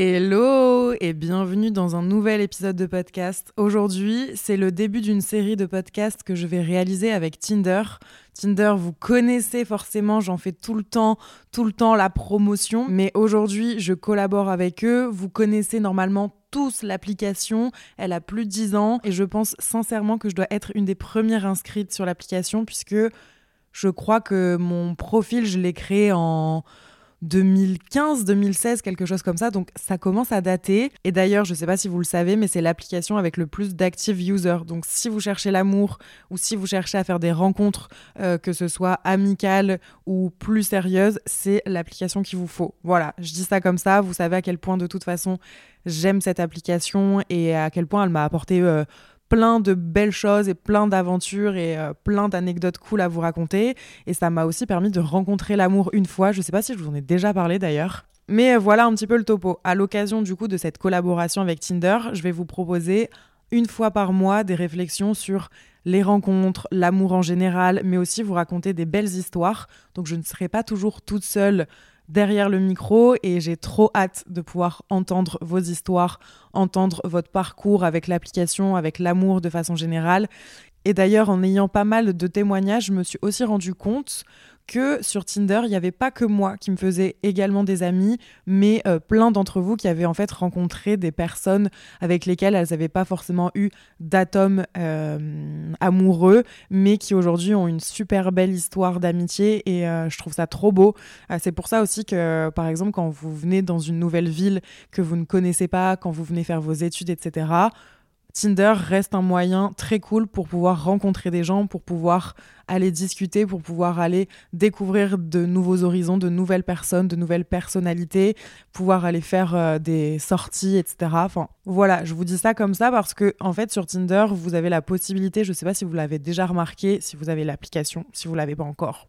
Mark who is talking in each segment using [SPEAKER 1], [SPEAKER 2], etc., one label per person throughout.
[SPEAKER 1] Hello et bienvenue dans un nouvel épisode de podcast. Aujourd'hui, c'est le début d'une série de podcasts que je vais réaliser avec Tinder. Tinder, vous connaissez forcément, j'en fais tout le temps, tout le temps la promotion, mais aujourd'hui, je collabore avec eux. Vous connaissez normalement tous l'application, elle a plus de 10 ans et je pense sincèrement que je dois être une des premières inscrites sur l'application puisque je crois que mon profil, je l'ai créé en 2015, 2016, quelque chose comme ça. Donc ça commence à dater. Et d'ailleurs, je ne sais pas si vous le savez, mais c'est l'application avec le plus d'active users. Donc si vous cherchez l'amour ou si vous cherchez à faire des rencontres, euh, que ce soit amicales ou plus sérieuses, c'est l'application qu'il vous faut. Voilà, je dis ça comme ça. Vous savez à quel point de toute façon j'aime cette application et à quel point elle m'a apporté euh, plein de belles choses et plein d'aventures et euh, plein d'anecdotes cool à vous raconter. Et ça m'a aussi permis de rencontrer l'amour une fois. Je sais pas si je vous en ai déjà parlé d'ailleurs. Mais euh, voilà un petit peu le topo. À l'occasion du coup de cette collaboration avec Tinder, je vais vous proposer une fois par mois des réflexions sur les rencontres, l'amour en général, mais aussi vous raconter des belles histoires. Donc je ne serai pas toujours toute seule derrière le micro et j'ai trop hâte de pouvoir entendre vos histoires, entendre votre parcours avec l'application, avec l'amour de façon générale. Et d'ailleurs, en ayant pas mal de témoignages, je me suis aussi rendu compte que sur Tinder, il n'y avait pas que moi qui me faisais également des amis, mais euh, plein d'entre vous qui avaient en fait rencontré des personnes avec lesquelles elles n'avaient pas forcément eu d'atomes euh, amoureux, mais qui aujourd'hui ont une super belle histoire d'amitié et euh, je trouve ça trop beau. c'est pour ça aussi que, par exemple, quand vous venez dans une nouvelle ville que vous ne connaissez pas, quand vous venez faire vos études, etc., Tinder reste un moyen très cool pour pouvoir rencontrer des gens, pour pouvoir aller discuter, pour pouvoir aller découvrir de nouveaux horizons, de nouvelles personnes, de nouvelles personnalités, pouvoir aller faire euh, des sorties, etc. Enfin, voilà, je vous dis ça comme ça parce que, en fait, sur Tinder, vous avez la possibilité, je ne sais pas si vous l'avez déjà remarqué, si vous avez l'application, si vous l'avez pas encore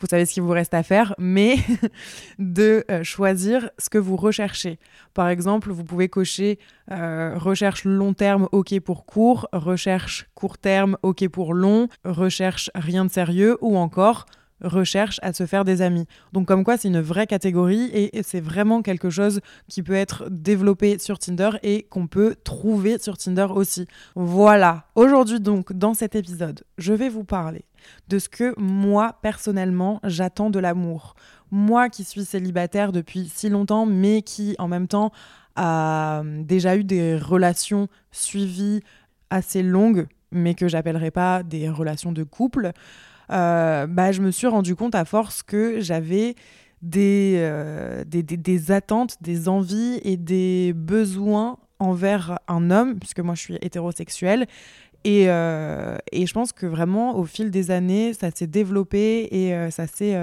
[SPEAKER 1] vous savez ce qu'il vous reste à faire, mais de euh, choisir ce que vous recherchez. Par exemple, vous pouvez cocher euh, recherche long terme, ok pour court, recherche court terme, ok pour long, recherche de sérieux, ou encore recherche à se faire des amis. Donc comme quoi c'est une vraie catégorie et c'est vraiment quelque chose qui peut être développé sur Tinder et qu'on peut trouver sur Tinder aussi. Voilà, aujourd'hui donc dans cet épisode, je vais vous parler de ce que moi personnellement j'attends de l'amour. Moi qui suis célibataire depuis si longtemps mais qui en même temps a déjà eu des relations suivies assez longues mais que j'appellerais pas des relations de couple. Euh, bah, je me suis rendu compte à force que j'avais euh, des, des, des, attentes, des envies et des besoins envers un homme, puisque moi je suis hétérosexuelle. Et, euh, et je pense que vraiment, au fil des années, ça s'est développé et ça s'est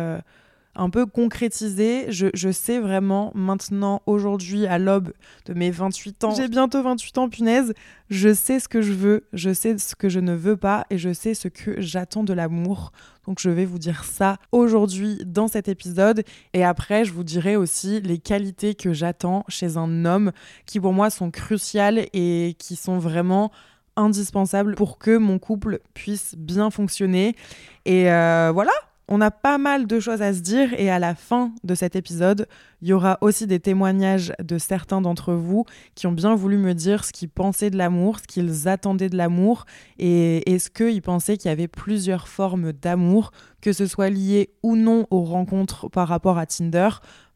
[SPEAKER 1] un peu concrétisé. Je, je, sais vraiment maintenant, aujourd'hui, à l'aube de mes 28 ans, j'ai bientôt 28 ans, punaise, je sais ce que je veux, je sais ce que je ne veux pas et je sais ce que j'attends de l'amour. Donc je vais vous dire ça aujourd'hui dans cet épisode et après je vous dirai aussi les qualités que j'attends chez un homme qui pour moi sont cruciales et qui sont vraiment indispensables pour que mon couple puisse bien fonctionner. Et euh, voilà, on a pas mal de choses à se dire et à la fin de cet épisode, il y aura aussi des témoignages de certains d'entre vous qui ont bien voulu me dire ce qu'ils pensaient de l'amour, ce qu'ils attendaient de l'amour et est-ce qu'ils pensaient qu'il y avait plusieurs formes d'amour, que ce soit lié ou non aux rencontres par rapport à Tinder.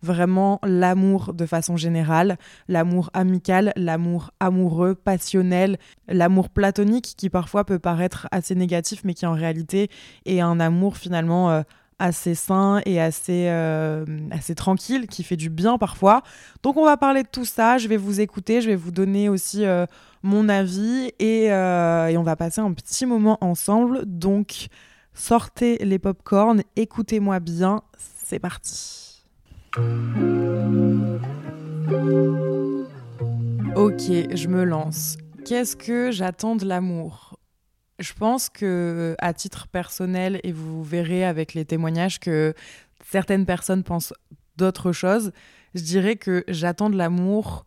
[SPEAKER 1] Vraiment l'amour de façon générale, l'amour amical, l'amour amoureux, passionnel, l'amour platonique qui parfois peut paraître assez négatif mais qui en réalité est un amour finalement euh, assez sain et assez, euh, assez tranquille, qui fait du bien parfois. Donc on va parler de tout ça, je vais vous écouter, je vais vous donner aussi euh, mon avis et, et, on va passer un petit moment ensemble. Donc sortez les pop-corns, écoutez-moi bien, c'est parti. Ok, je me lance. Qu'est-ce que j'attends de l'amour? Je pense que, à titre personnel, et vous verrez avec les témoignages que certaines personnes pensent d'autres choses, je dirais que j'attends de l'amour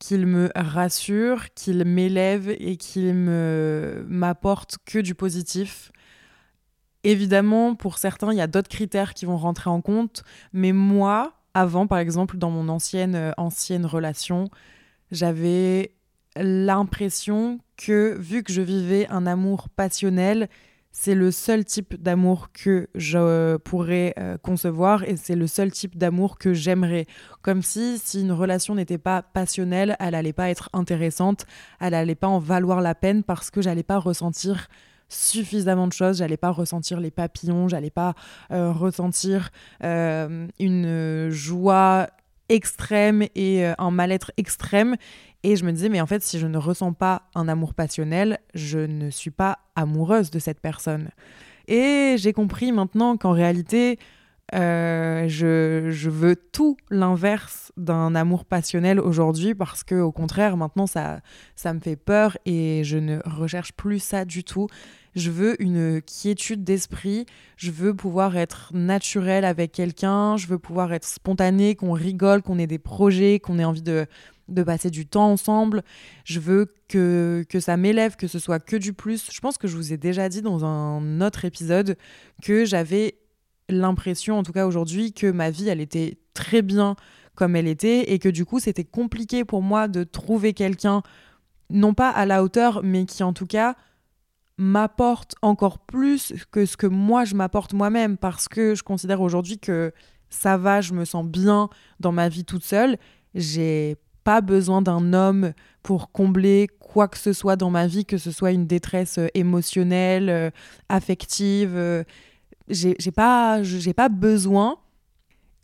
[SPEAKER 1] qu'il me rassure, qu'il m'élève et qu'il me m'apporte que du positif. Évidemment, pour certains, il y a d'autres critères qui vont rentrer en compte, mais moi, avant, par exemple, dans mon ancienne, euh, ancienne relation, j'avais l'impression que, vu que je vivais un amour passionnel, c'est le seul type d'amour que je pourrais euh, concevoir et c'est le seul type d'amour que j'aimerais. Comme si, si une relation n'était pas passionnelle, elle allait pas être intéressante, elle allait pas en valoir la peine parce que j'allais pas ressentir suffisamment de choses, j'allais pas ressentir les papillons, j'allais pas euh, ressentir euh, une joie extrême et un mal-être extrême et je me disais, mais en fait, si je ne ressens pas un amour passionnel, je ne suis pas amoureuse de cette personne. Et j'ai compris maintenant qu'en réalité, euh, je, je, veux tout l'inverse d'un amour passionnel aujourd'hui parce que au contraire maintenant ça, ça me fait peur et je ne recherche plus ça du tout. Je veux une quiétude d'esprit, je veux pouvoir être naturel avec quelqu'un, je veux pouvoir être spontané, qu'on rigole, qu'on ait des projets, qu'on ait envie de de passer du temps ensemble. Je veux que, que ça m'élève, que ce soit que du plus. Je pense que je vous ai déjà dit dans un autre épisode que j'avais l'impression, en tout cas aujourd'hui, que ma vie, elle était très bien comme elle était et que du coup, c'était compliqué pour moi de trouver quelqu'un, non pas à la hauteur, mais qui en tout cas m'apporte encore plus que ce que moi je m'apporte moi-même parce que je considère aujourd'hui que ça va, je me sens bien dans ma vie toute seule. J'ai pas besoin d'un homme pour combler quoi que ce soit dans ma vie, que ce soit une détresse euh, émotionnelle, euh, affective. Euh, j'ai pas, j'ai pas besoin.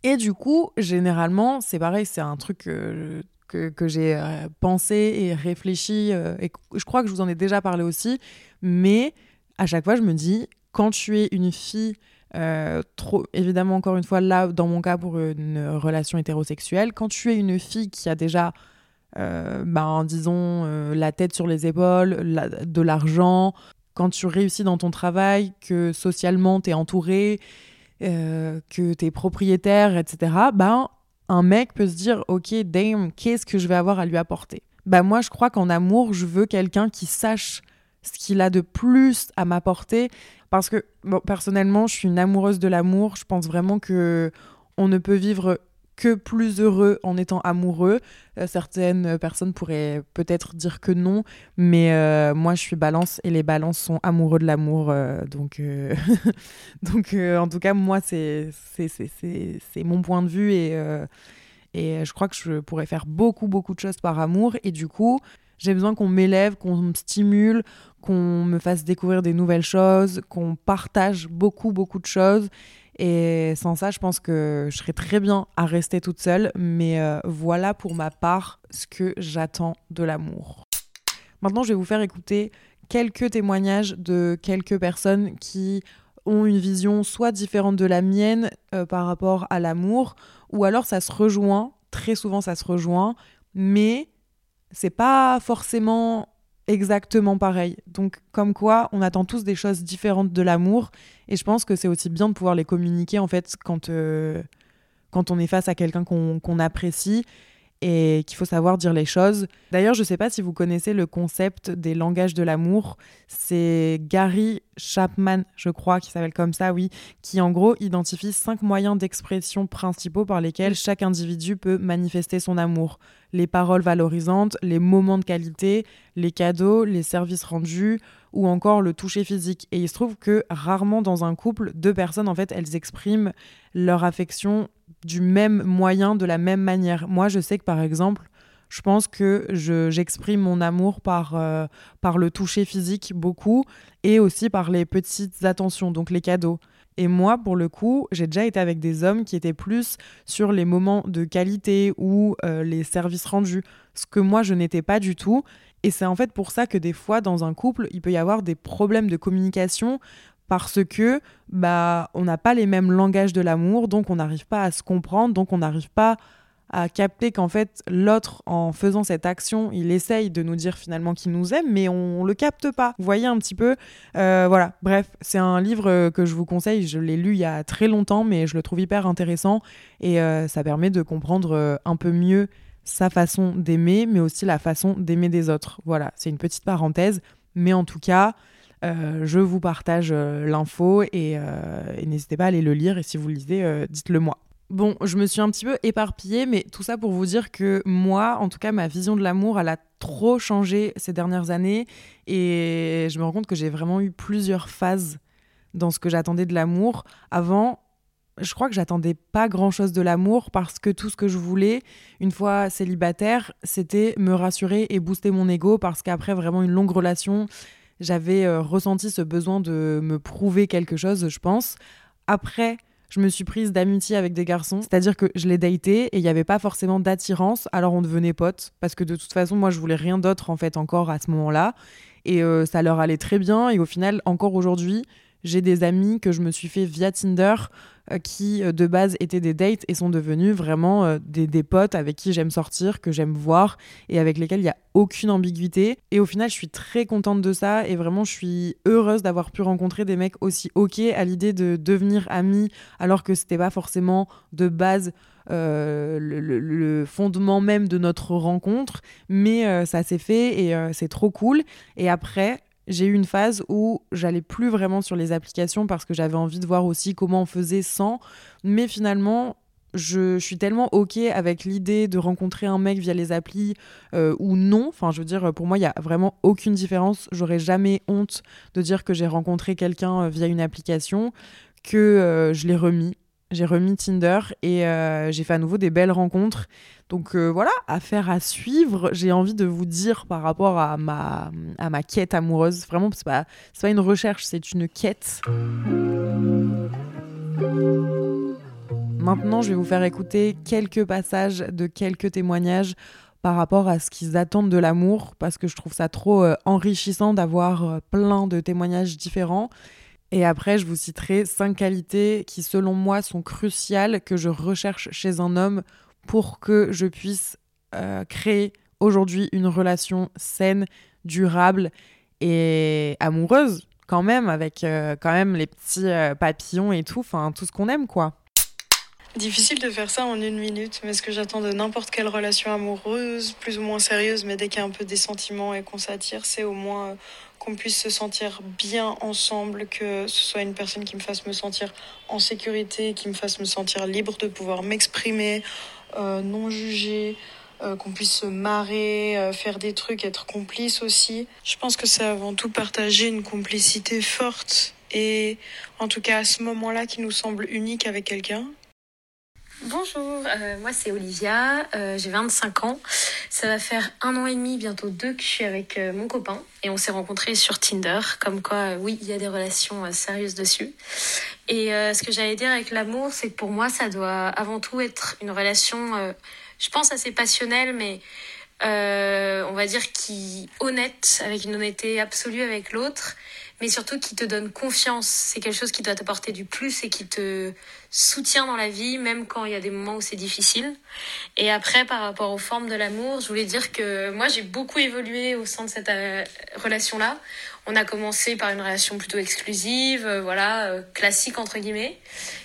[SPEAKER 1] Et du coup, généralement, c'est pareil, c'est un truc que, que, j'ai pensé et réfléchi, et je crois que je vous en ai déjà parlé aussi, mais à chaque fois, je me dis, quand tu es une fille euh, trop, évidemment, encore une fois, là, dans mon cas, pour une relation hétérosexuelle, quand tu es une fille qui a déjà, euh, ben, disons, euh, la tête sur les épaules, de l'argent, quand tu réussis dans ton travail, que socialement, tu es entouré, que tu es propriétaire, etc., ben, un mec peut se dire, ok, damn, qu'est-ce que je vais avoir à lui apporter? Ben, Moi, je crois qu'en amour, je veux quelqu'un qui sache ce qu'il a de plus à m'apporter parce que personnellement, je suis une amoureuse de l'amour. Je pense vraiment que on ne peut vivre que plus heureux en étant amoureux. Euh, certaines personnes pourraient peut-être dire que non, mais euh, moi je suis balance et les balances sont amoureux de l'amour. Euh, donc, donc en tout cas, moi c'est mon point de vue et, et je crois que je pourrais faire beaucoup, beaucoup de choses par amour. Et du coup, j'ai besoin qu'on m'élève, qu'on me stimule, qu'on me fasse découvrir des nouvelles choses, qu'on partage beaucoup, beaucoup de choses. Et sans ça, je pense que je serais très bien à rester toute seule. Mais euh, voilà pour ma part ce que j'attends de l'amour. Maintenant, je vais vous faire écouter quelques témoignages de quelques personnes qui ont une vision soit différente de la mienne euh, par rapport à l'amour, ou alors ça se rejoint, très souvent ça se rejoint, mais c'est pas forcément exactement pareil. Donc, comme quoi, on attend tous des choses différentes de l'amour. Et je pense que c'est aussi bien de pouvoir les communiquer, en fait, quand, euh, quand on est face à quelqu'un qu'on apprécie et qu'il faut savoir dire les choses. D'ailleurs, je ne sais pas si vous connaissez le concept des langages de l'amour. C'est Gary Chapman, je crois, qui s'appelle comme ça, oui, qui en gros identifie cinq moyens d'expression principaux par lesquels chaque individu peut manifester son amour. Les paroles valorisantes, les moments de qualité, les cadeaux, les services rendus ou encore le toucher physique. Et il se trouve que rarement dans un couple, deux personnes, en fait, elles expriment leur affection du même moyen, de la même manière. Moi, je sais que par exemple, je pense que j'exprime mon amour par, euh, par le toucher physique beaucoup et aussi par les petites attentions, donc les cadeaux. Et moi, pour le coup, j'ai déjà été avec des hommes qui étaient plus sur les moments de qualité ou euh, les services rendus, ce que moi, je n'étais pas du tout. Et c'est en fait pour ça que des fois, dans un couple, il peut y avoir des problèmes de communication parce que bah on n'a pas les mêmes langages de l'amour, donc on n'arrive pas à se comprendre, donc on n'arrive pas à capter qu'en fait l'autre en faisant cette action il essaye de nous dire finalement qu'il nous aime mais on, ne le capte pas. Vous voyez un petit peu euh, voilà. Bref c'est un livre que je vous conseille. Je l'ai lu il y a très longtemps mais je le trouve hyper intéressant. Et euh, ça permet de comprendre euh, un peu mieux sa façon d'aimer mais aussi la façon d'aimer des autres. Voilà c'est une petite parenthèse. Mais en tout cas euh, je vous partage euh, l'info euh, et, n'hésitez pas à aller le lire. Et si vous le lisez, dites-le moi. Bon, je me suis un petit peu éparpillée, mais tout ça pour vous dire que moi, en tout cas, ma vision de l'amour, elle a trop changé ces dernières années. Et je me rends compte que j'ai vraiment eu plusieurs phases dans ce que j'attendais de l'amour. Avant, je crois que j'attendais pas grand chose de l'amour parce que tout ce que je voulais, une fois célibataire, c'était me rassurer et booster mon ego parce qu'après vraiment une longue relation, j'avais euh, ressenti ce besoin de me prouver quelque chose, je pense. Après, je me suis prise d'amitié avec des garçons, c'est-à-dire que je les datais et il n'y avait pas forcément d'attirance, alors on devenait potes, parce que de toute façon, moi, je voulais rien d'autre en fait encore à ce moment-là, et euh, ça leur allait très bien, et au final, encore aujourd'hui, j'ai des amis que je me suis fait via Tinder qui euh, de base étaient des dates et sont devenus vraiment euh, des, potes avec qui j'aime sortir, que j'aime voir et avec lesquels il n'y a aucune ambiguïté. Et au final, je suis très contente de ça et vraiment, je suis heureuse d'avoir pu rencontrer des mecs aussi OK à l'idée de devenir amis alors que c'était pas forcément de base euh, le, fondement même de notre rencontre, mais euh, ça s'est fait et euh, c'est trop cool. Et après, j'ai eu une phase où j'allais plus vraiment sur les applications parce que j'avais envie de voir aussi comment on faisait sans. Mais finalement, je, suis tellement ok avec l'idée de rencontrer un mec via les applis euh, ou non. Enfin, je veux dire, pour moi, il y a vraiment aucune différence. J'aurais jamais honte de dire que j'ai rencontré quelqu'un euh, via une application, que euh, je l'ai remis. J'ai remis Tinder et j'ai fait à nouveau des belles rencontres. Donc euh, voilà, affaire à suivre. J'ai envie de vous dire par rapport à ma, à ma quête amoureuse. Vraiment, c'est pas, pas une recherche, c'est une quête. Maintenant, je vais vous faire écouter quelques passages de quelques témoignages par rapport à ce qu'ils attendent de l'amour, parce que je trouve ça trop euh, enrichissant d'avoir euh, plein de témoignages différents. Et après, je vous citerai cinq qualités qui, selon moi, sont cruciales que je recherche chez un homme pour que je puisse euh, créer aujourd'hui une relation saine, durable et amoureuse quand même, avec euh, quand même les petits euh, papillons et tout, enfin tout ce qu'on aime quoi.
[SPEAKER 2] Difficile de faire ça en une minute, mais ce que j'attends de n'importe quelle relation amoureuse, plus ou moins sérieuse, mais dès qu'il y a un peu des sentiments et qu'on s'attire, c'est au moins qu'on puisse se sentir bien ensemble, que ce soit une personne qui me fasse me sentir en sécurité, qui me fasse me sentir libre de pouvoir m'exprimer, euh, non jugé, euh, qu'on puisse se marrer, euh, faire des trucs, être complice aussi. Je pense que c'est avant tout partager une complicité forte et en tout cas à ce moment-là qui nous semble unique avec quelqu'un.
[SPEAKER 3] Bonjour, moi c'est Olivia, j'ai 25 ans. Ça va faire un an et demi, bientôt deux que je suis avec mon copain et on s'est rencontrés sur Tinder. Comme quoi, oui, il y a des relations sérieuses dessus. Et euh, ce que j'allais dire avec l'amour, c'est que pour moi, ça doit avant tout être une relation, euh, je pense, assez passionnelle, mais euh, on va dire qui honnête, avec une honnêteté absolue avec l'autre, mais surtout qui te donne confiance. C'est quelque chose qui doit t'apporter du plus et qui te soutient dans la vie, même quand il y a des moments où c'est difficile. Et après, par rapport aux formes de l'amour, je voulais dire que moi, j'ai beaucoup évolué au sein de cette relation-là. On a commencé par une relation plutôt exclusive, euh, voilà, euh, classique entre guillemets.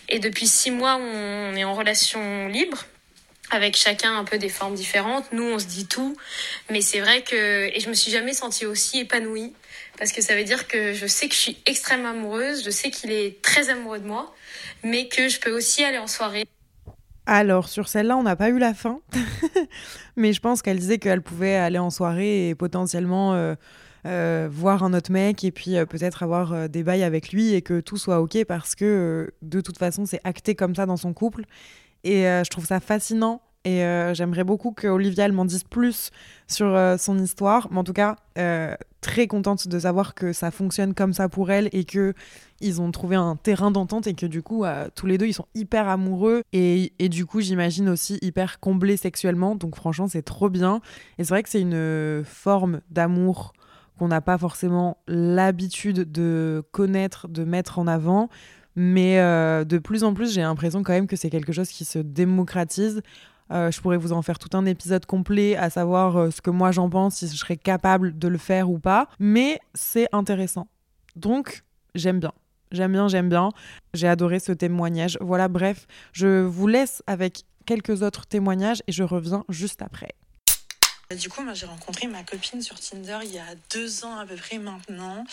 [SPEAKER 3] Et depuis six mois, on est en relation libre avec chacun un peu des formes différentes. Nous, on se dit tout, mais c'est vrai que et je me suis jamais sentie aussi épanouie parce que ça veut dire que je sais que je suis extrêmement amoureuse, je sais qu'il est très amoureux de moi, mais que je peux aussi aller en soirée.
[SPEAKER 1] Alors, sur celle-là, on n'a pas eu la fin, mais je pense qu'elle disait qu'elle pouvait aller en soirée et potentiellement euh, euh, voir un autre mec et puis euh, peut-être avoir des bails avec lui et que tout soit ok parce que de toute façon c'est acté comme ça dans son couple et je trouve ça fascinant et j'aimerais beaucoup que Olivia m'en dise plus sur son histoire mais en tout cas très contente de savoir que ça fonctionne comme ça pour elle et que ils ont trouvé un terrain d'entente et que du coup tous les deux ils sont hyper amoureux et, et du coup j'imagine aussi hyper comblés sexuellement donc franchement c'est trop bien et c'est vrai que c'est une forme d'amour qu'on n'a pas forcément l'habitude de connaître, de mettre en avant. Mais euh, de plus en plus, j'ai l'impression quand même que c'est quelque chose qui se démocratise. Euh, je pourrais vous en faire tout un épisode complet, à savoir euh, ce que moi j'en pense, si je serais capable de le faire ou pas. Mais c'est intéressant. Donc, j'aime bien. J'aime bien, j'aime bien. J'ai adoré ce témoignage. Voilà, bref, je vous laisse avec quelques autres témoignages et je reviens juste après.
[SPEAKER 4] Du coup, moi, j'ai rencontré ma copine sur Tinder il y a deux ans à peu près maintenant.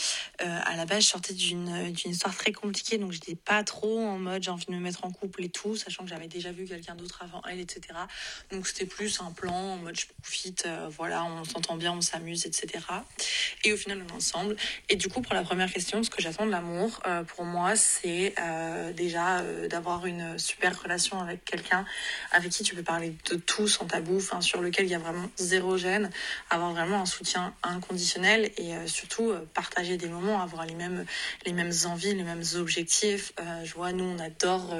[SPEAKER 4] Euh, à la base, je sortais d'une histoire très compliquée, donc j'étais pas trop en mode j'ai envie de me mettre en couple et tout, sachant que j'avais déjà vu quelqu'un d'autre avant elle, etc. Donc c'était plus un plan en mode je profite, euh, voilà, on s'entend bien, on s'amuse, etc. Et au final, on est ensemble. Et du coup, pour la première question, ce que j'attends de l'amour, euh, pour moi, c'est déjà d'avoir une super relation avec quelqu'un avec qui tu peux parler de tout sans tabou, sur lequel il y a vraiment zéro avoir vraiment un soutien inconditionnel et euh, surtout euh, partager des moments, avoir les mêmes, les mêmes envies, les mêmes objectifs. Euh, je vois, nous, on adore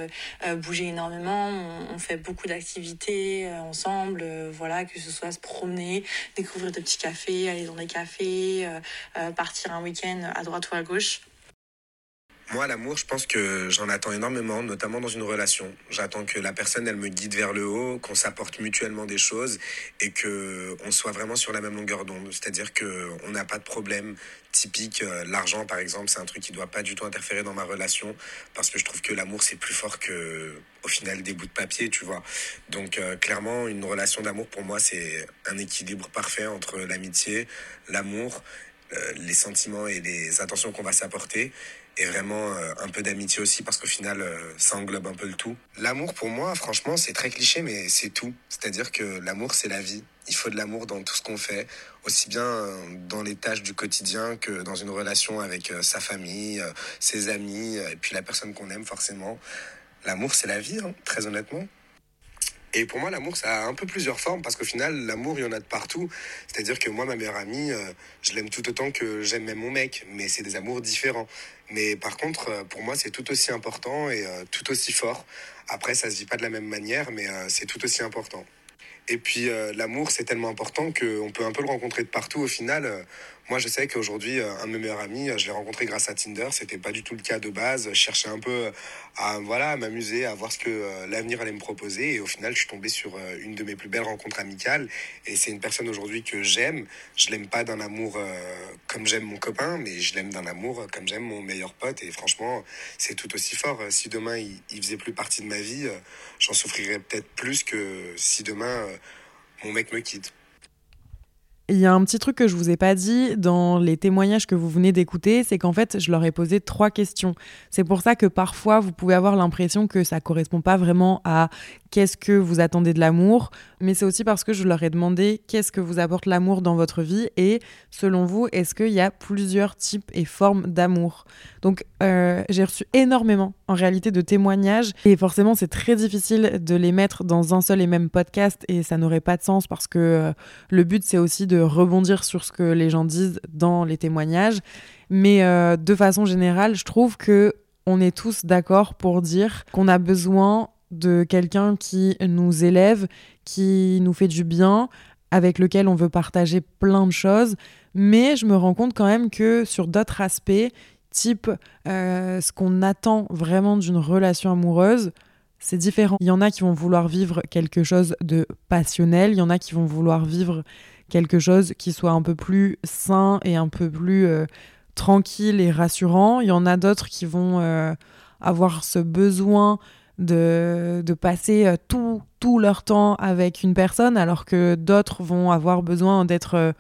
[SPEAKER 4] bouger énormément, on, fait beaucoup d'activités ensemble, voilà, que ce soit se promener, découvrir des petits cafés, aller dans des cafés, partir un week-end à droite ou à gauche.
[SPEAKER 5] Moi, l'amour, je pense que j'en attends énormément, notamment dans une relation. J'attends que la personne, elle me guide vers le haut, qu'on s'apporte mutuellement des choses et que on soit vraiment sur la même longueur d'onde. C'est-à-dire que on n'a pas de problème typique. Euh, l'argent, par exemple, c'est un truc qui doit pas du tout interférer dans ma relation parce que je trouve que l'amour, c'est plus fort que, au final, des bouts de papier, tu vois. Donc, euh, clairement, une relation d'amour, pour moi, c'est un équilibre parfait entre l'amitié, l'amour, euh, les sentiments et les attentions qu'on va s'apporter et vraiment euh, un peu d'amitié aussi parce qu'au final euh, ça englobe un peu le tout. L'amour pour moi franchement c'est très cliché mais c'est tout. C'est-à-dire que l'amour c'est la vie. Il faut de l'amour dans tout ce qu'on fait, aussi bien euh, dans les tâches du quotidien que dans une relation avec sa famille, ses amis et puis la personne qu'on aime forcément. L'amour c'est la vie, hein, très honnêtement. Et pour moi, l'amour, ça a un peu plusieurs formes parce qu'au final, l'amour, il y en a de partout. C'est-à-dire que moi, ma meilleure amie, euh, je l'aime tout autant que j'aime même mon mec, mais c'est des amours différents. Mais par contre, euh, pour moi, c'est tout aussi important et euh, tout aussi fort. Après, ça se vit pas de la même manière, mais c'est tout aussi important. Et puis, l'amour, c'est tellement important qu'on peut un peu le rencontrer de partout au final. Moi, je sais qu'aujourd'hui, euh, un de mes meilleurs amis, euh, je l'ai rencontré grâce à Tinder. C'était pas du tout le cas de base. Je cherchais un peu à, voilà, m'amuser, à voir ce que euh, l'avenir allait me proposer. Et au final, je suis tombé sur une de mes plus belles rencontres amicales. Et c'est une personne aujourd'hui que j'aime. Je l'aime pas d'un amour comme j'aime mon copain, mais je l'aime d'un amour comme j'aime mon meilleur pote. Et franchement, c'est tout aussi fort. Si demain, il faisait plus partie de ma vie, j'en souffrirais peut-être plus que si demain, mon mec me quitte.
[SPEAKER 1] Il y a un petit truc que je vous ai pas dit dans les témoignages que vous venez d'écouter, c'est qu'en fait, je leur ai posé trois questions. C'est pour ça que parfois, vous pouvez avoir l'impression que ça correspond pas vraiment à qu'est-ce que vous attendez de l'amour, mais c'est aussi parce que je leur ai demandé qu'est-ce que vous apporte l'amour dans votre vie et selon vous, est-ce qu'il y a plusieurs types et formes d'amour? Donc euh, j'ai reçu énormément en réalité de témoignages et forcément c'est très difficile de les mettre dans un seul et même podcast et ça n'aurait pas de sens parce que euh, le but c'est aussi de rebondir sur ce que les gens disent dans les témoignages. Mais euh, de façon générale, je trouve que on est tous d'accord pour dire qu'on a besoin de quelqu'un qui nous élève, qui nous fait du bien, avec lequel on veut partager plein de choses. Mais je me rends compte quand même que sur d'autres aspects, type euh, ce qu'on attend vraiment d'une relation amoureuse, c'est différent. Il y en a qui vont vouloir vivre quelque chose de passionnel, il y en a qui vont vouloir vivre quelque chose qui soit un peu plus sain et un peu plus euh, tranquille et rassurant. Il y en a d'autres qui vont euh, avoir ce besoin de, passer euh, tout, leur temps avec une personne, alors que d'autres vont avoir besoin d'être euh,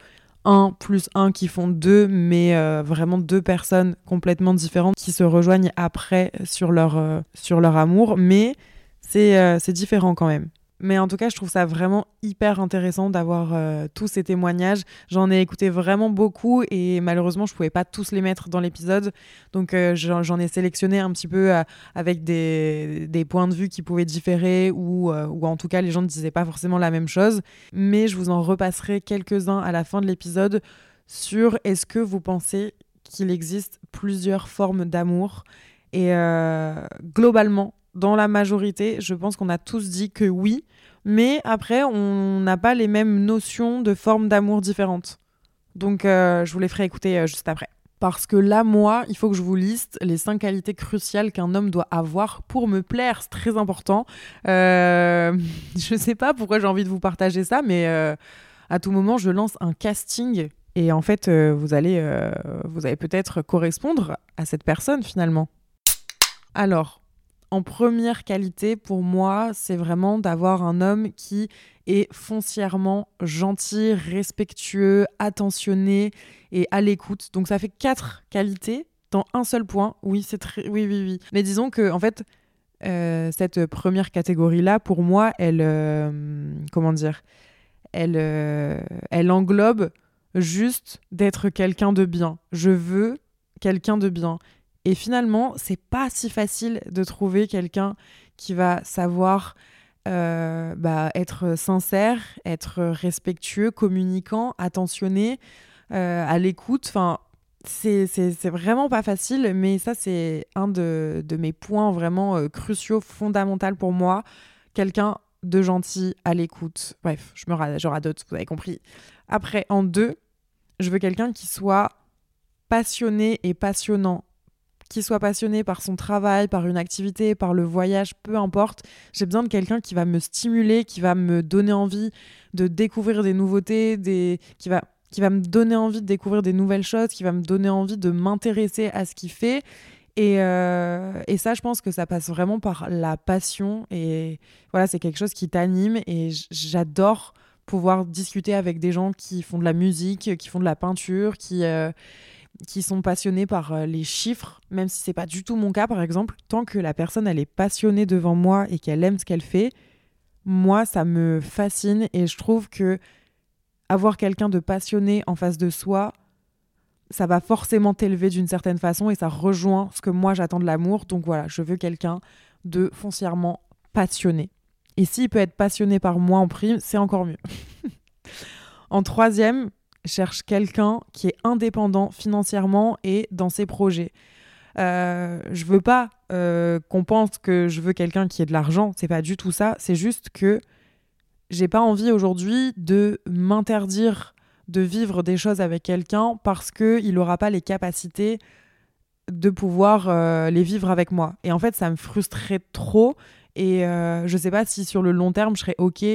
[SPEAKER 1] un plus un qui font deux, mais euh, vraiment deux personnes complètement différentes qui se rejoignent après sur leur, sur leur amour. Mais c'est différent quand même. Mais en tout cas, je trouve ça vraiment hyper intéressant d'avoir euh, tous ces témoignages. J'en ai écouté vraiment beaucoup et malheureusement, je pouvais pas tous les mettre dans l'épisode. Donc, euh, j'en ai sélectionné un petit peu euh, avec des, des, points de vue qui pouvaient différer ou, ou en tout cas, les gens ne disaient pas forcément la même chose. Mais je vous en repasserai quelques-uns à la fin de l'épisode sur est-ce que vous pensez qu'il existe plusieurs formes d'amour et globalement, dans la majorité, je pense qu'on a tous dit que oui, mais après, on n'a pas les mêmes notions de formes d'amour différentes. Donc, euh, je vous les ferai écouter euh, juste après. Parce que là, moi, il faut que je vous liste les cinq qualités cruciales qu'un homme doit avoir pour me plaire. C'est très important. Euh, je ne sais pas pourquoi j'ai envie de vous partager ça, mais à tout moment, je lance un casting. Et en fait, vous allez, vous allez peut-être correspondre à cette personne finalement. Alors, en première qualité, pour moi, c'est vraiment d'avoir un homme qui est foncièrement gentil, respectueux, attentionné et à l'écoute. Donc ça fait quatre qualités dans un seul point. Oui, c'est très, oui, oui, oui. Mais disons que en fait, euh, cette première catégorie-là, pour moi, elle, euh, comment dire, elle, euh, elle englobe juste d'être quelqu'un de bien. Je veux quelqu'un de bien. Et finalement, c'est pas si facile de trouver quelqu'un qui va savoir euh, bah, être sincère, être respectueux, communicant, attentionné, euh, à l'écoute. Enfin, c'est vraiment pas facile, mais ça, c'est un de, mes points vraiment euh, cruciaux, fondamentaux pour moi. Quelqu'un de gentil, à l'écoute. Bref, je me d'autres, vous avez compris. Après, en deux, je veux quelqu'un qui soit passionné et passionnant qu'il soit passionné par son travail, par une activité, par le voyage, peu importe. J'ai besoin de quelqu'un qui va me stimuler, qui va me donner envie de découvrir des nouveautés, qui, va... qui va me donner envie de découvrir des nouvelles choses, qui va me donner envie de m'intéresser à ce qu'il fait. Et, euh, et, ça, je pense que ça passe vraiment par la passion. Et voilà, c'est quelque chose qui t'anime. Et j'adore pouvoir discuter avec des gens qui font de la musique, qui font de la peinture, qui, euh, qui sont passionnés par euh, les chiffres, même si c'est pas du tout mon cas par exemple, tant que la personne elle est passionnée devant moi et qu'elle aime ce qu'elle fait, moi ça me fascine et je trouve que avoir quelqu'un de passionné en face de soi, ça va forcément t'élever d'une certaine façon et ça rejoint ce que moi j'attends de l'amour. Donc voilà, je veux quelqu'un de foncièrement passionné. Et s'il peut être passionné par moi en prime, c'est encore mieux. en troisième, cherche quelqu'un qui est indépendant financièrement et dans ses projets. Euh, je veux pas euh, qu'on pense que je veux quelqu'un qui ait de l'argent, c'est pas du tout ça, c'est juste que j'ai pas envie aujourd'hui de m'interdire de vivre des choses avec quelqu'un parce qu'il n'aura pas les capacités de pouvoir euh, les vivre avec moi. Et en fait, ça me frustrerait trop et euh, je ne sais pas si sur le long terme, je serais OK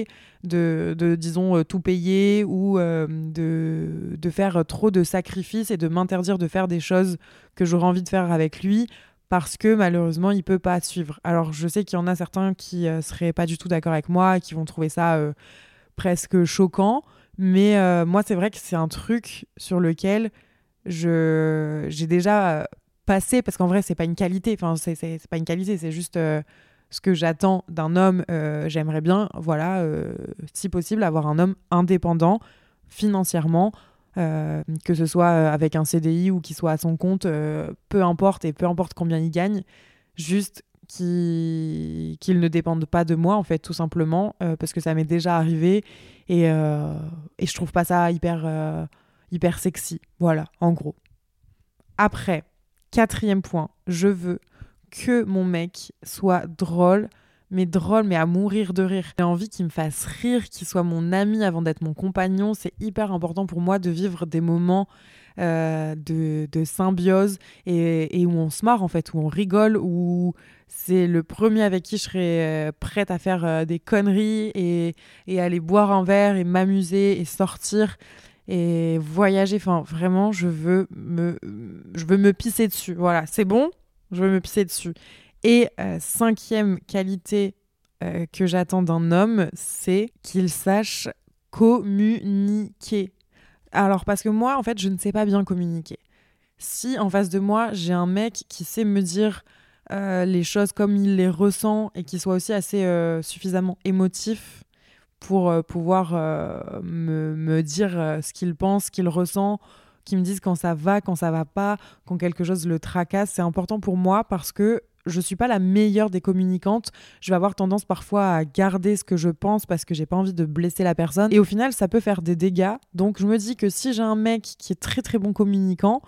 [SPEAKER 1] de, de disons, euh, tout payer ou euh, de, de, faire trop de sacrifices et de m'interdire de faire des choses que j'aurais envie de faire avec lui parce que malheureusement, il peut pas suivre. Alors, je sais qu'il y en a certains qui ne seraient pas du tout d'accord avec moi, qui vont trouver ça presque choquant. Mais moi, c'est vrai que c'est un truc sur lequel j'ai déjà passé, parce qu'en vrai, c'est pas une qualité. Enfin, c'est pas une qualité, c'est juste ce que j'attends d'un homme, euh, j'aimerais bien, voilà, euh, si possible, avoir un homme indépendant financièrement, euh, que ce soit avec un CDI ou qu'il soit à son compte, peu importe et peu importe combien il gagne, juste qu'il ne dépende pas de moi, en fait, tout simplement, parce que ça m'est déjà arrivé et, et je trouve pas ça hyper, hyper sexy. Voilà, en gros. Après, quatrième point, je veux que mon mec soit drôle, mais drôle, mais à mourir de rire. J'ai envie qu'il me fasse rire, qu'il soit mon ami avant d'être mon compagnon. C'est hyper important pour moi de vivre des moments euh, de, symbiose et, où on se marre, en fait, où on rigole, où c'est le premier avec qui je serais euh, prête à faire euh, des conneries et, et, aller boire un verre et m'amuser et sortir et voyager. Enfin, vraiment, je veux me, je veux me pisser dessus. Voilà, c'est bon je veux me pisser dessus. Et euh, cinquième qualité euh, que j'attends d'un homme, c'est qu'il sache communiquer. Alors parce que moi, en fait, je ne sais pas bien communiquer. Si en face de moi, j'ai un mec qui sait me dire euh, les choses comme il les ressent et qui soit aussi assez suffisamment émotif pour pouvoir me, me, dire ce qu'il pense, ce qu'il ressent, qui me disent quand ça va, quand ça va pas, quand quelque chose le tracasse. C'est important pour moi parce que je suis pas la meilleure des communicantes. Je vais avoir tendance parfois à garder ce que je pense parce que j'ai pas envie de blesser la personne. Et au final, ça peut faire des dégâts. Donc je me dis que si j'ai un mec qui est très très bon communicant,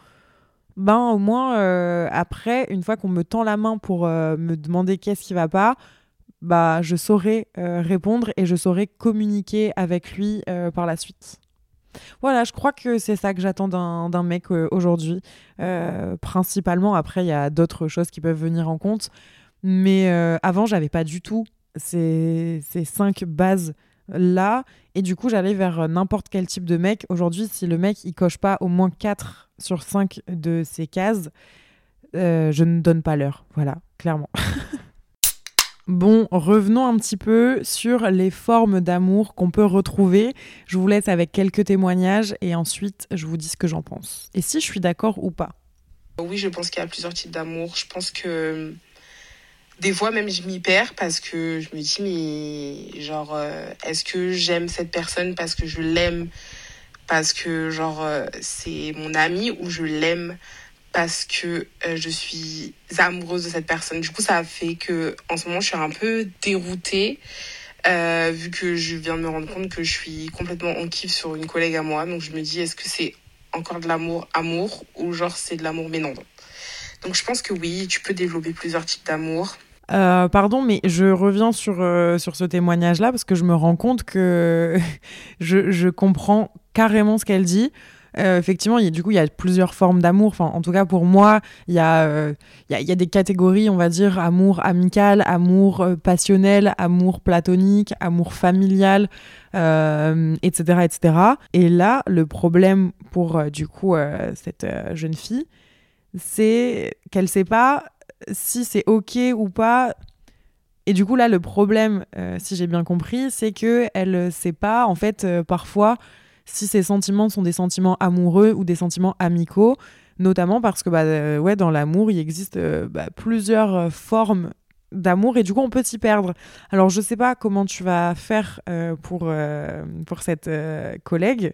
[SPEAKER 1] ben au moins euh, après, une fois qu'on me tend la main pour euh, me demander qu'est-ce qui va pas, bah je saurai euh, répondre et je saurai communiquer avec lui par la suite. Voilà, je crois que c'est ça que j'attends d'un mec euh, aujourd'hui. Euh, principalement, après, il y a d'autres choses qui peuvent venir en compte. Mais euh, avant, j'avais pas du tout ces, ces cinq bases là. Et du coup, j'allais vers n'importe quel type de mec. Aujourd'hui, si le mec, il coche pas au moins 4 sur 5 de ces cases, je ne donne pas l'heure. Voilà, clairement. Bon, revenons un petit peu sur les formes d'amour qu'on peut retrouver. Je vous laisse avec quelques témoignages et ensuite je vous dis ce que j'en pense. Et si je suis d'accord ou pas.
[SPEAKER 6] Oui, je pense qu'il y a plusieurs types d'amour. Je pense que des fois même je m'y perds parce que je me dis mais genre euh, est-ce que j'aime cette personne parce que je l'aime? Parce que genre euh, c'est mon ami ou je l'aime? Parce que euh, je suis amoureuse de cette personne. Du coup, ça a fait que en ce moment, je suis un peu déroutée euh, vu que je viens de me rendre compte que je suis complètement en kiff sur une collègue à moi. Donc je me dis, est-ce que c'est encore de l'amour amour ou genre c'est de l'amour mais non. Donc je pense que oui, tu peux développer plusieurs types d'amour.
[SPEAKER 1] Euh, pardon, mais je reviens sur, sur ce témoignage-là parce que je me rends compte que je, je comprends carrément ce qu'elle dit. Euh, effectivement, du coup, il y a plusieurs formes d'amour. Enfin, en tout cas, pour moi, il y, euh, a, a, des catégories, on va dire, amour amical, amour euh, passionnel, amour platonique, amour familial, etc., etc. Et là, le problème pour, du coup, cette jeune fille, c'est qu'elle ne sait pas si c'est OK ou pas. Et du coup, là, le problème, si j'ai bien compris, c'est qu'elle ne sait pas, en fait, parfois si ces sentiments sont des sentiments amoureux ou des sentiments amicaux, notamment parce que bah, euh, ouais, dans l'amour, il existe euh, bah, plusieurs euh, formes d'amour et du coup on peut s'y perdre. Alors je sais pas comment tu vas faire pour, pour cette collègue,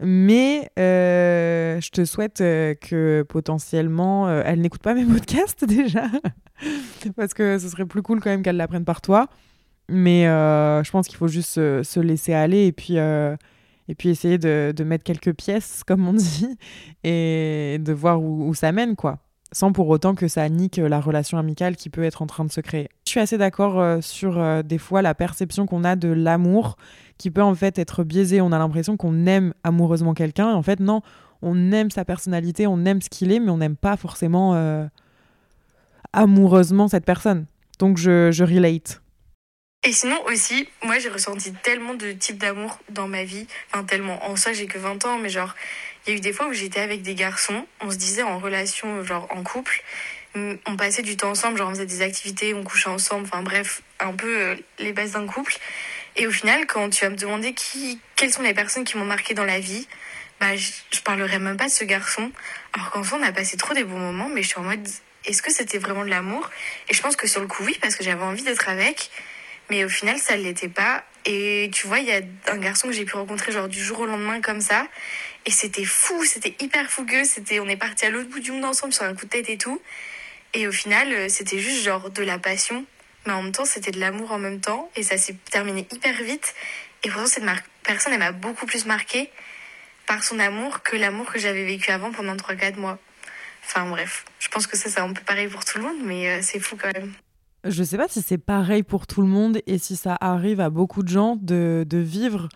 [SPEAKER 1] mais je te souhaite que potentiellement elle n'écoute pas mes podcasts déjà, parce que ce serait plus cool quand même qu'elle l'apprenne par toi. Mais je pense qu'il faut juste se, se, laisser aller et puis et puis essayer de, de, mettre quelques pièces, comme on dit, et de voir où, ça mène, quoi. Sans pour autant que ça nique la relation amicale qui peut être en train de se créer. Je suis assez d'accord euh, sur euh, des fois la perception qu'on a de l'amour, qui peut en fait être biaisée. On a l'impression qu'on aime amoureusement quelqu'un, en fait, non, on aime sa personnalité, on aime ce qu'il est, mais on n'aime pas forcément euh, amoureusement cette personne. Donc je, je relate.
[SPEAKER 7] Et sinon aussi, moi j'ai ressenti tellement de types d'amour dans ma vie. Enfin tellement. En soi j'ai que 20 ans, mais genre il y a eu des fois où j'étais avec des garçons, on se disait en relation, genre en couple, on passait du temps ensemble, genre on faisait des activités, on couchait ensemble, enfin bref, un peu euh, les bases d'un couple. Et au final, quand tu vas me demander qui, quelles sont les personnes qui m'ont marqué dans la vie, bah je, je parlerai même pas de ce garçon. Alors qu'en soi on a passé trop des bons moments, mais je suis en mode est-ce que c'était vraiment de l'amour? Et je pense que sur le coup oui, parce que j'avais envie d'être avec. Mais au final, ça ne l'était pas. Et tu vois, il y a un garçon que j'ai pu rencontrer genre du jour au lendemain comme ça. Et c'était fou, c'était hyper fougueux. C'était, on est parti à l'autre bout du monde ensemble sur un coup de tête et tout. Et au final, euh, c'était juste genre de la passion. Mais en même temps, c'était de l'amour en même temps. Et ça s'est terminé hyper vite. Et pourtant, cette personne, elle m'a beaucoup plus marquée par son amour que l'amour que j'avais vécu avant pendant 3-4 mois. Enfin bref, je pense que ça, c'est un peu pareil pour tout le monde, mais euh, c'est fou quand même.
[SPEAKER 1] Je sais pas si c'est pareil pour tout le monde et si ça arrive à beaucoup de gens de, vivre,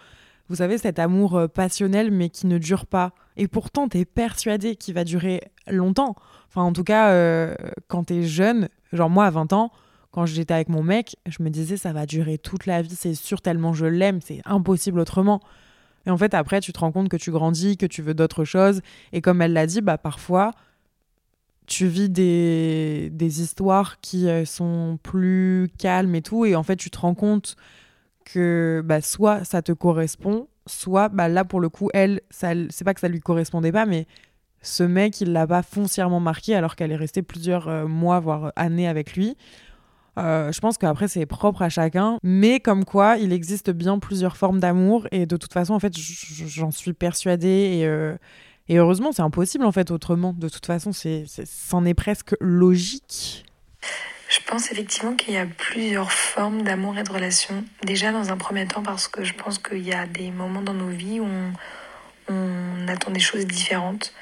[SPEAKER 1] vous savez, cet amour euh, passionnel mais qui ne dure pas. Et pourtant, tu es persuadé qu'il va durer longtemps. Enfin, en tout cas, euh, quand tu es jeune, genre moi à 20 ans, quand j'étais avec mon mec, je me disais ça va durer toute la vie, c'est sûr, tellement je l'aime, c'est impossible autrement. Et en fait, après, tu te rends compte que tu grandis, que tu veux d'autres choses. Et comme elle l'a dit, bah parfois, tu vis des, des histoires qui euh, sont plus calmes et tout, et en fait, tu te rends compte que bah, soit ça te correspond, soit bah, là, pour le coup, elle, c'est pas que ça lui correspondait pas, mais ce mec, il l'a pas foncièrement marqué alors qu'elle est restée plusieurs euh, mois, voire années avec lui. Euh, je pense qu'après, c'est propre à chacun, mais comme quoi, il existe bien plusieurs formes d'amour, et de toute façon, en fait, j'en suis persuadée, et heureusement, c'est impossible en fait autrement. De toute façon, c'en est presque logique.
[SPEAKER 8] Je pense effectivement qu'il y a plusieurs formes d'amour et de relation. Déjà dans un premier temps parce que je pense qu'il y a des moments dans nos vies où on, attend des choses différentes.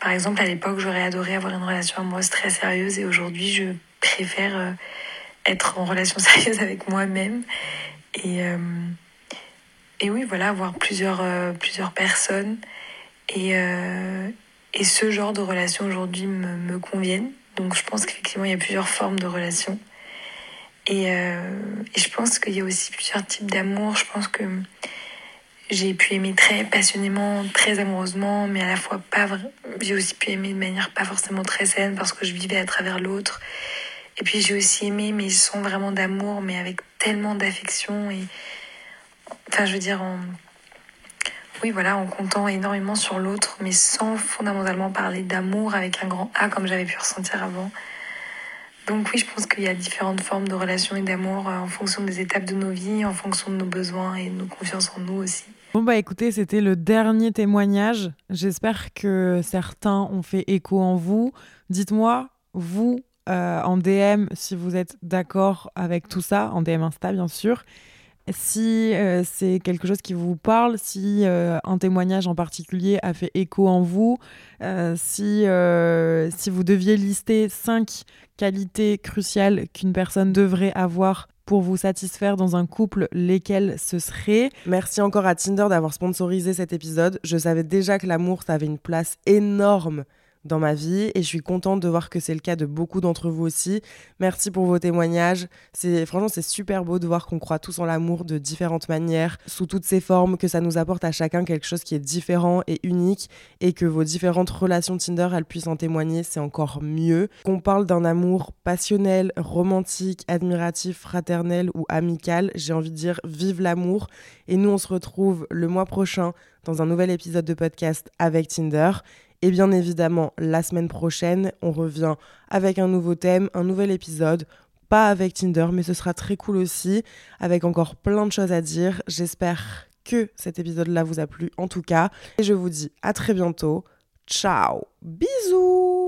[SPEAKER 8] Par exemple, à l'époque, j'aurais adoré avoir une relation amoureuse très sérieuse et aujourd'hui, je préfère euh, être en relation sérieuse avec moi-même. Et, euh, et oui, voilà, avoir plusieurs, euh, plusieurs personnes et, euh, et ce genre de relations aujourd'hui me, me, conviennent. Donc je pense qu'effectivement, il y a plusieurs formes de relations. Et, euh, et je pense qu'il y a aussi plusieurs types d'amour. Je pense que j'ai pu aimer très passionnément, très amoureusement, mais à la fois pas. J'ai aussi pu aimer de manière pas forcément très saine parce que je vivais à travers l'autre. Et puis j'ai aussi aimé, mais sans vraiment d'amour, mais avec tellement d'affection. Enfin, je veux dire, en. Oui, voilà, en comptant énormément sur l'autre, mais sans fondamentalement parler d'amour avec un grand A comme j'avais pu ressentir avant. Donc oui, je pense qu'il y a différentes formes de relations et d'amour euh, en fonction des étapes de nos vies, en fonction de nos besoins et de nos confiances en nous aussi.
[SPEAKER 9] Bon bah écoutez, c'était le dernier témoignage. J'espère que certains ont fait écho en vous. Dites-moi, vous, euh, en DM, si vous êtes d'accord avec tout ça, en DM Insta bien sûr. Si euh, c'est quelque chose qui vous parle, si euh, un témoignage en particulier a fait écho en vous, si, si vous deviez lister cinq qualités cruciales qu'une personne devrait avoir pour vous satisfaire dans un couple, lesquelles ce seraient? Merci encore à Tinder d'avoir sponsorisé cet épisode. Je savais déjà que l'amour, ça avait une place énorme dans ma vie et je suis contente de voir que c'est le cas de beaucoup d'entre vous aussi. Merci pour vos témoignages. C'est franchement c'est super beau de voir qu'on croit tous en l'amour de différentes manières, sous toutes ses formes, que ça nous apporte à chacun quelque chose qui est différent et unique et que vos différentes relations Tinder elles puissent en témoigner, c'est encore mieux. Qu'on parle d'un amour passionnel, romantique, admiratif, fraternel ou amical, j'ai envie de dire vive l'amour et nous on se retrouve le mois prochain dans un nouvel épisode de podcast avec Tinder. Et bien évidemment, la semaine prochaine, on revient avec un nouveau thème, un nouvel épisode. Pas avec Tinder, mais ce sera très cool aussi, avec encore plein de choses à dire. J'espère que cet épisode-là vous a plu en tout cas. Et je vous dis à très bientôt. Ciao Bisous